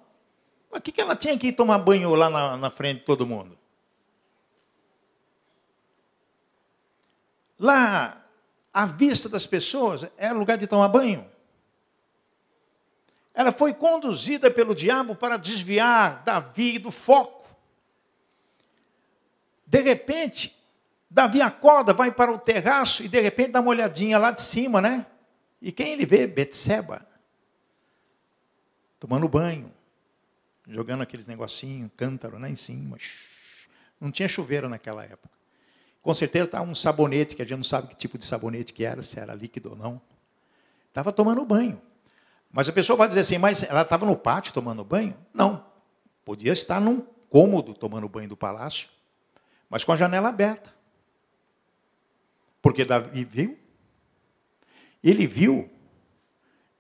Mas o que, ela tinha que ir tomar banho lá na, na frente de todo mundo? Lá, à vista das pessoas, era lugar de tomar banho. Ela foi conduzida pelo diabo para desviar Davi do foco. De repente, Davi acorda, vai para o terraço e de repente dá uma olhadinha lá de cima, né? E quem ele vê? Betseba tomando banho, jogando aqueles negocinhos, cântaro lá em cima. Não tinha chuveiro naquela época. Com certeza estava um sabonete, que a gente não sabe que tipo de sabonete que era, se era líquido ou não. Estava tomando banho. Mas a pessoa vai dizer assim, mas ela estava no pátio tomando banho? Não. Podia estar num cômodo tomando banho do palácio, mas com a janela aberta. Porque Davi viu. Ele viu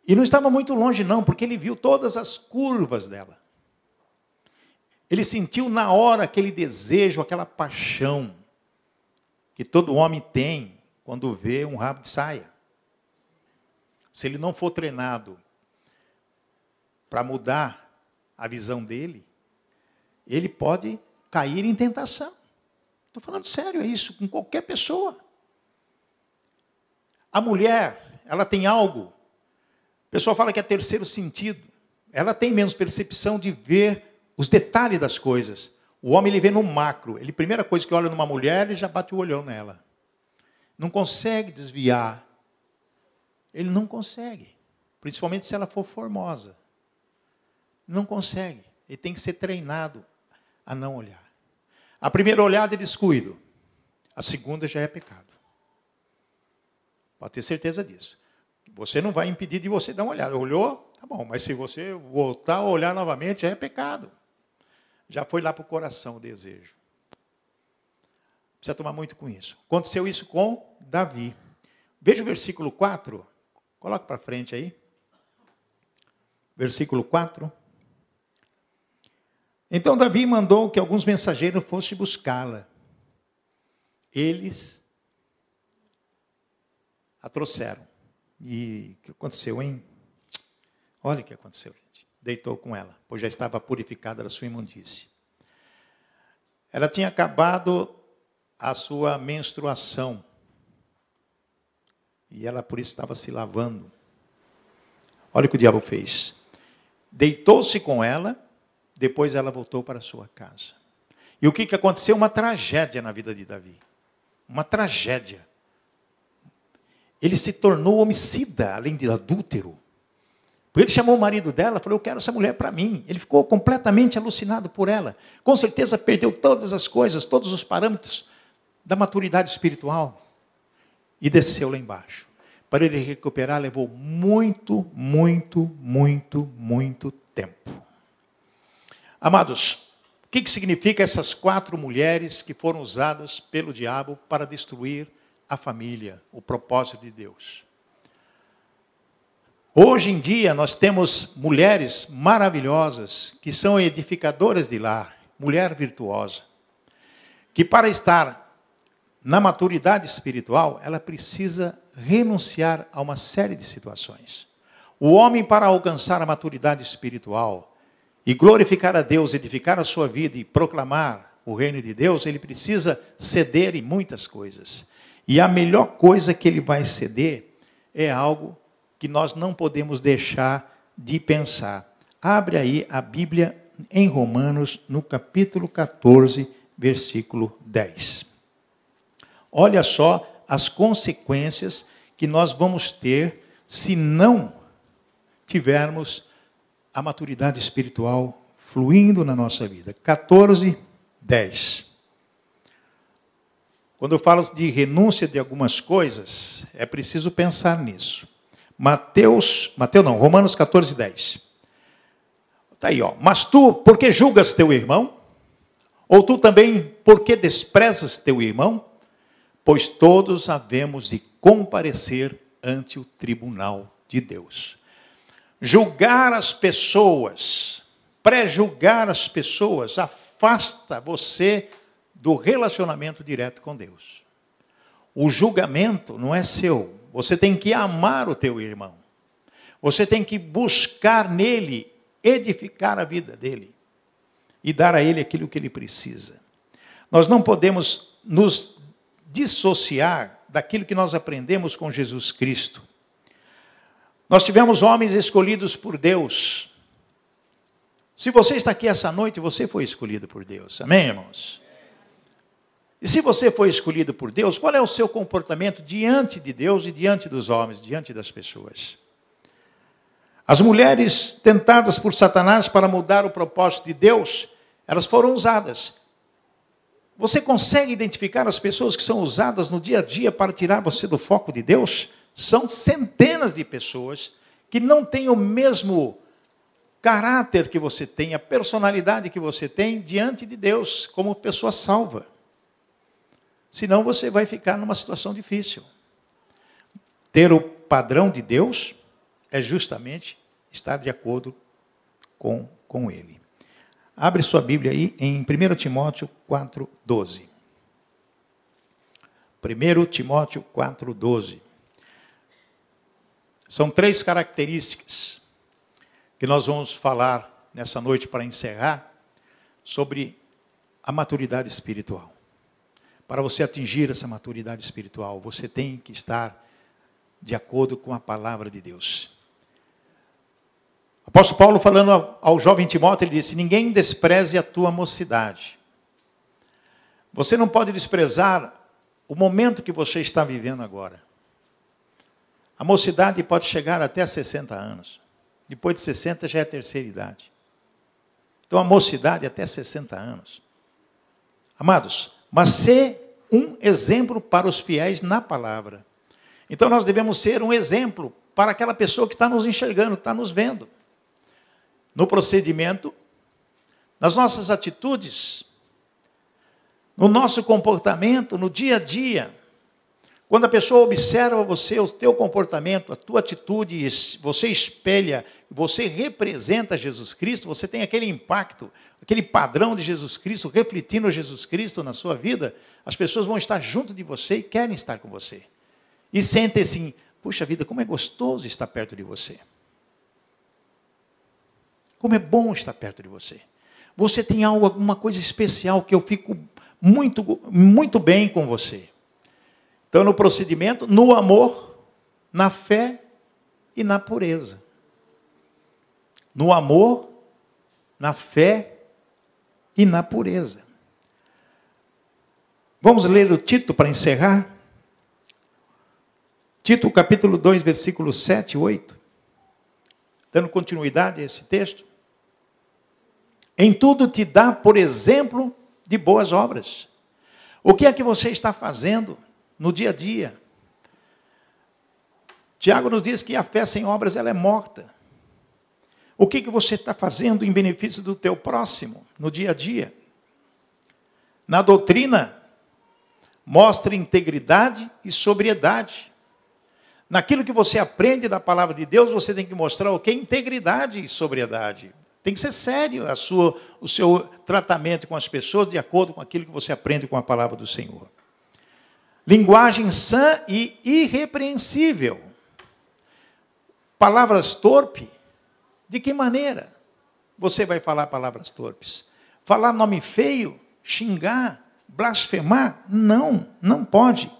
e não estava muito longe, não, porque ele viu todas as curvas dela. Ele sentiu na hora aquele desejo, aquela paixão que todo homem tem quando vê um rabo de saia. Se ele não for treinado para mudar a visão dele, ele pode cair em tentação. Estou falando sério, é isso, com qualquer pessoa. A mulher, ela tem algo o pessoal fala que é terceiro sentido. Ela tem menos percepção de ver os detalhes das coisas. O homem ele vê no macro. Ele primeira coisa que olha numa mulher, ele já bate o olhão nela. Não consegue desviar. Ele não consegue. Principalmente se ela for formosa. Não consegue. Ele tem que ser treinado a não olhar. A primeira olhada é descuido. A segunda já é pecado. Pode ter certeza disso. Você não vai impedir de você dar uma olhada. Olhou? Tá bom, mas se você voltar a olhar novamente, é pecado. Já foi lá para o coração o desejo. Precisa tomar muito com isso. Aconteceu isso com Davi. Veja o versículo 4. Coloca para frente aí. Versículo 4. Então Davi mandou que alguns mensageiros fossem buscá-la. Eles a trouxeram. E o que aconteceu, hein? Olha o que aconteceu, gente. Deitou com ela, pois já estava purificada da sua imundície. Ela tinha acabado a sua menstruação. E ela por isso estava se lavando. Olha o que o diabo fez. Deitou-se com ela, depois ela voltou para sua casa. E o que, que aconteceu? Uma tragédia na vida de Davi. Uma tragédia ele se tornou homicida, além de adúltero. Ele chamou o marido dela, falou: Eu quero essa mulher para mim. Ele ficou completamente alucinado por ela. Com certeza perdeu todas as coisas, todos os parâmetros da maturidade espiritual e desceu lá embaixo. Para ele recuperar, levou muito, muito, muito, muito tempo. Amados, o que, significa essas quatro mulheres que foram usadas pelo diabo para destruir a família, o propósito de Deus? Hoje em dia nós temos mulheres maravilhosas que são edificadoras de lar, mulher virtuosa, que para estar na maturidade espiritual, ela precisa renunciar a uma série de situações. O homem para alcançar a maturidade espiritual e glorificar a Deus, edificar a sua vida e proclamar o reino de Deus, ele precisa ceder em muitas coisas. E a melhor coisa que ele vai ceder é algo que nós não podemos deixar de pensar. Abre aí a Bíblia em Romanos, no capítulo 14, versículo 10. Olha só as consequências que nós vamos ter se não tivermos a maturidade espiritual fluindo na nossa vida. 14, 10. Quando eu falo de renúncia de algumas coisas, é preciso pensar nisso. Mateus, Mateus não, Romanos 14, 10. Está aí, ó. Mas tu, por que julgas teu irmão? Ou tu também, por que desprezas teu irmão? Pois todos havemos de comparecer ante o tribunal de Deus. Julgar as pessoas, pré-julgar as pessoas, afasta você do relacionamento direto com Deus. O julgamento não é seu, você tem que amar o teu irmão. Você tem que buscar nele edificar a vida dele e dar a ele aquilo que ele precisa. Nós não podemos nos dissociar daquilo que nós aprendemos com Jesus Cristo. Nós tivemos homens escolhidos por Deus. Se você está aqui essa noite, você foi escolhido por Deus. Amém, irmãos? E se você foi escolhido por Deus, qual é o seu comportamento diante de Deus e diante dos homens, diante das pessoas? As mulheres tentadas por Satanás para mudar o propósito de Deus, elas foram usadas. Você consegue identificar as pessoas que são usadas no dia a dia para tirar você do foco de Deus? São centenas de pessoas que não têm o mesmo caráter que você tem, a personalidade que você tem diante de Deus, como pessoa salva. Senão você vai ficar numa situação difícil. Ter o padrão de Deus é justamente estar de acordo com, com Ele. Abre sua Bíblia aí em 1 Timóteo 4,12. 1 Timóteo 4,12. São três características que nós vamos falar nessa noite para encerrar sobre a maturidade espiritual. Para você atingir essa maturidade espiritual, você tem que estar de acordo com a palavra de Deus. Apóstolo Paulo, falando ao, jovem Timóteo, ele disse: Ninguém despreze a tua mocidade. Você não pode desprezar o momento que você está vivendo agora. A mocidade pode chegar até 60 anos. Depois de 60 já é terceira idade. Então a mocidade é até 60 anos. Amados, mas ser um exemplo para os fiéis na palavra. Então nós devemos ser um exemplo para aquela pessoa que está nos enxergando, está nos vendo. No procedimento, nas nossas atitudes, no nosso comportamento, no dia a dia. Quando a pessoa observa você, o teu comportamento, a tua atitude, você espelha, você representa Jesus Cristo, você tem aquele impacto, aquele padrão de Jesus Cristo, refletindo Jesus Cristo na sua vida, as pessoas vão estar junto de você e querem estar com você. E sentem assim, puxa vida, como é gostoso estar perto de você. Como é bom estar perto de você. Você tem algo, alguma coisa especial que eu fico muito, muito bem com você. Então, no procedimento, no amor, na fé e na pureza. No amor, na fé e na pureza. Vamos ler o Tito para encerrar? Tito, capítulo 2, versículos 7 e 8. Dando continuidade a esse texto. Em tudo te dá por exemplo de boas obras O que é que você está fazendo no dia a dia? Tiago nos diz que a fé sem obras ela é morta. O que, que você está fazendo em benefício do teu próximo no dia a dia? Na doutrina, mostre integridade e sobriedade. Naquilo que você aprende da palavra de Deus, você tem que mostrar o que? Integridade e sobriedade. Tem que ser sério a sua, o seu tratamento com as pessoas de acordo com aquilo que você aprende com a palavra do Senhor. Linguagem sã e irrepreensível. Palavras torpe, de que maneira você vai falar palavras torpes? Falar nome feio, xingar, blasfemar? Não, não pode.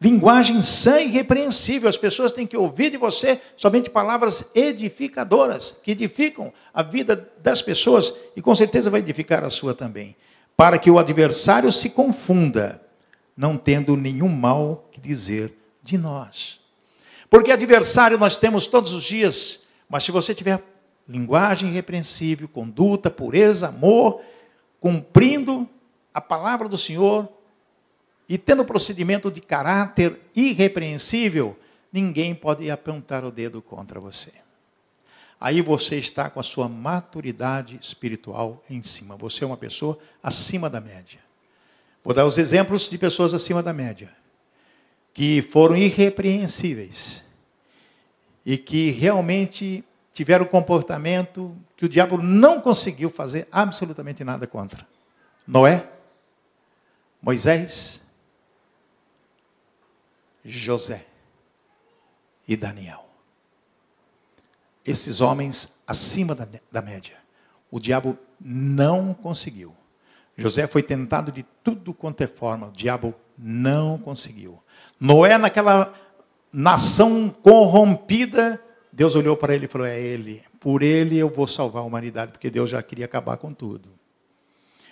Linguagem sã e repreensível. As pessoas têm que ouvir de você somente palavras edificadoras, que edificam a vida das pessoas e com certeza vai edificar a sua também. Para que o adversário se confunda, não tendo nenhum mal que dizer de nós. Porque adversário nós temos todos os dias, mas se você tiver linguagem irrepreensível, conduta, pureza, amor, cumprindo a palavra do Senhor, e tendo procedimento de caráter irrepreensível, ninguém pode apontar o dedo contra você. Aí você está com a sua maturidade espiritual em cima. Você é uma pessoa acima da média. Vou dar os exemplos de pessoas acima da média, que foram irrepreensíveis e que realmente tiveram comportamento que o diabo não conseguiu fazer absolutamente nada contra. Noé, Moisés, José e Daniel. Esses homens acima da, da média. O diabo não conseguiu. José foi tentado de tudo quanto é forma, o diabo não conseguiu. Noé, naquela nação corrompida, Deus olhou para ele e falou: É ele, por ele eu vou salvar a humanidade, porque Deus já queria acabar com tudo.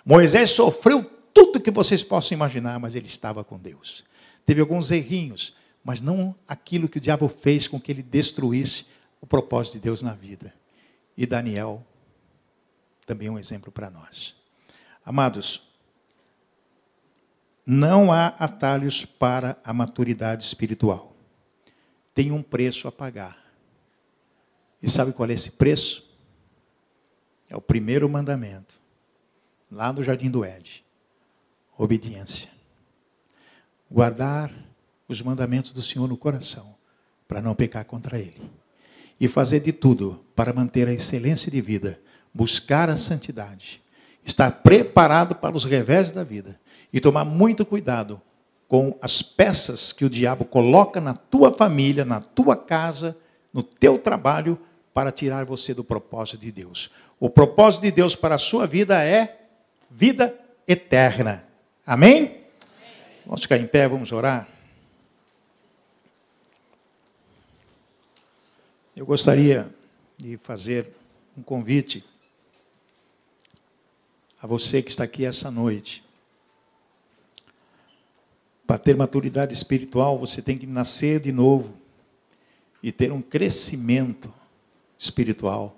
Moisés sofreu tudo que vocês possam imaginar, mas ele estava com Deus teve alguns errinhos, mas não aquilo que o diabo fez com que ele destruísse o propósito de Deus na vida. E Daniel também um exemplo para nós. Amados, não há atalhos para a maturidade espiritual. Tem um preço a pagar. E sabe qual é esse preço? É o primeiro mandamento, lá no Jardim do Éden: obediência guardar os mandamentos do Senhor no coração, para não pecar contra Ele. E fazer de tudo para manter a excelência de vida, buscar a santidade, estar preparado para os revés da vida e tomar muito cuidado com as peças que o diabo coloca na tua família, na tua casa, no teu trabalho, para tirar você do propósito de Deus. O propósito de Deus para a sua vida é vida eterna. Amém? Vamos ficar em pé, vamos orar. Eu gostaria de fazer um convite a você que está aqui essa noite. Para ter maturidade espiritual, você tem que nascer de novo e ter um crescimento espiritual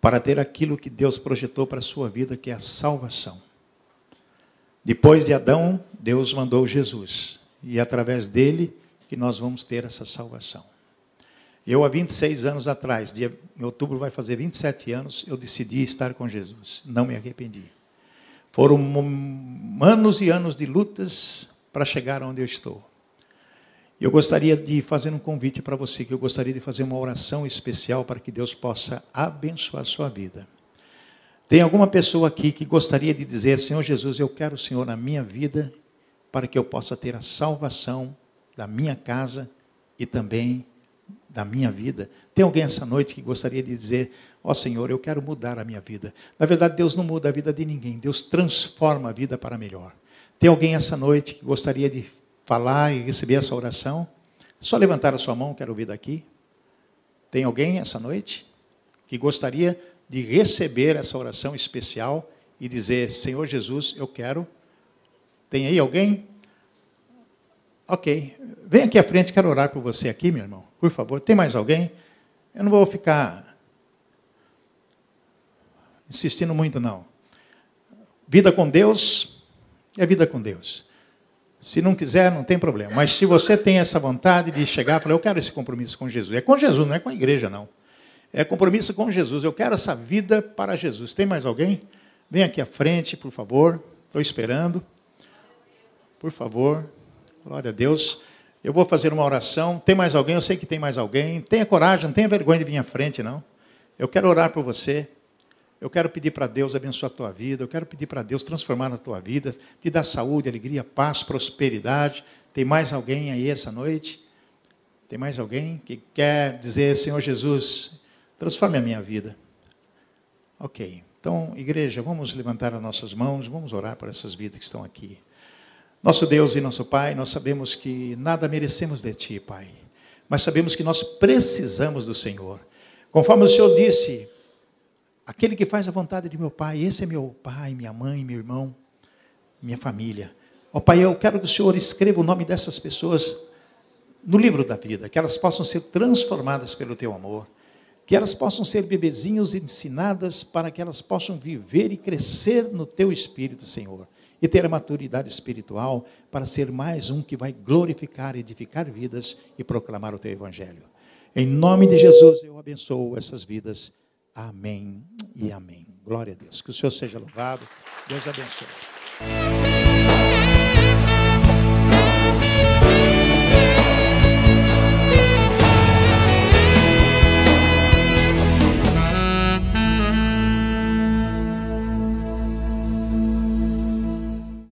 para ter aquilo que Deus projetou para a sua vida, que é a salvação. Depois de Adão, Deus mandou Jesus. E é através dele que nós vamos ter essa salvação. Eu, há 26 anos atrás, dia, em outubro vai fazer 27 anos, eu decidi estar com Jesus. Não me arrependi. Foram anos e anos de lutas para chegar onde eu estou. Eu gostaria de fazer um convite para você, que eu gostaria de fazer uma oração especial para que Deus possa abençoar a sua vida. Tem alguma pessoa aqui que gostaria de dizer: Senhor Jesus, eu quero o Senhor na minha vida para que eu possa ter a salvação da minha casa e também da minha vida. Tem alguém essa noite que gostaria de dizer: Ó oh, Senhor, eu quero mudar a minha vida. Na verdade, Deus não muda a vida de ninguém, Deus transforma a vida para melhor. Tem alguém essa noite que gostaria de falar e receber essa oração? Só levantar a sua mão, quero ouvir daqui. Tem alguém essa noite que gostaria de receber essa oração especial e dizer: Senhor Jesus, eu quero. Tem aí alguém? Ok. Vem aqui à frente, quero orar por você aqui, meu irmão. Por favor. Tem mais alguém? Eu não vou ficar insistindo muito, não. Vida com Deus é vida com Deus. Se não quiser, não tem problema. Mas se você tem essa vontade de chegar e falar, eu quero esse compromisso com Jesus. É com Jesus, não é com a igreja, não. É compromisso com Jesus. Eu quero essa vida para Jesus. Tem mais alguém? Vem aqui à frente, por favor. Estou esperando. Por favor. Glória a Deus. Eu vou fazer uma oração. Tem mais alguém? Eu sei que tem mais alguém. Tenha coragem, não tenha vergonha de vir à frente, não. Eu quero orar por você. Eu quero pedir para Deus abençoar a tua vida. Eu quero pedir para Deus transformar a tua vida, te dar saúde, alegria, paz, prosperidade. Tem mais alguém aí essa noite? Tem mais alguém que quer dizer, Senhor Jesus, transforme a minha vida? Ok. Então, igreja, vamos levantar as nossas mãos, vamos orar por essas vidas que estão aqui. Nosso Deus e nosso Pai, nós sabemos que nada merecemos de Ti, Pai, mas sabemos que nós precisamos do Senhor. Conforme o Senhor disse, Aquele que faz a vontade de meu Pai, esse é meu pai, minha mãe, meu irmão, minha família. Ó Pai, eu quero que o Senhor escreva o nome dessas pessoas no livro da vida, que elas possam ser transformadas pelo teu amor, que elas possam ser bebezinhos ensinadas para que elas possam viver e crescer no teu espírito, Senhor, e ter a maturidade espiritual para ser mais um que vai glorificar, edificar vidas e proclamar o teu evangelho. Em nome de Jesus, eu abençoo essas vidas. Amém e amém. Glória a Deus. Que o Senhor seja louvado. Deus abençoe.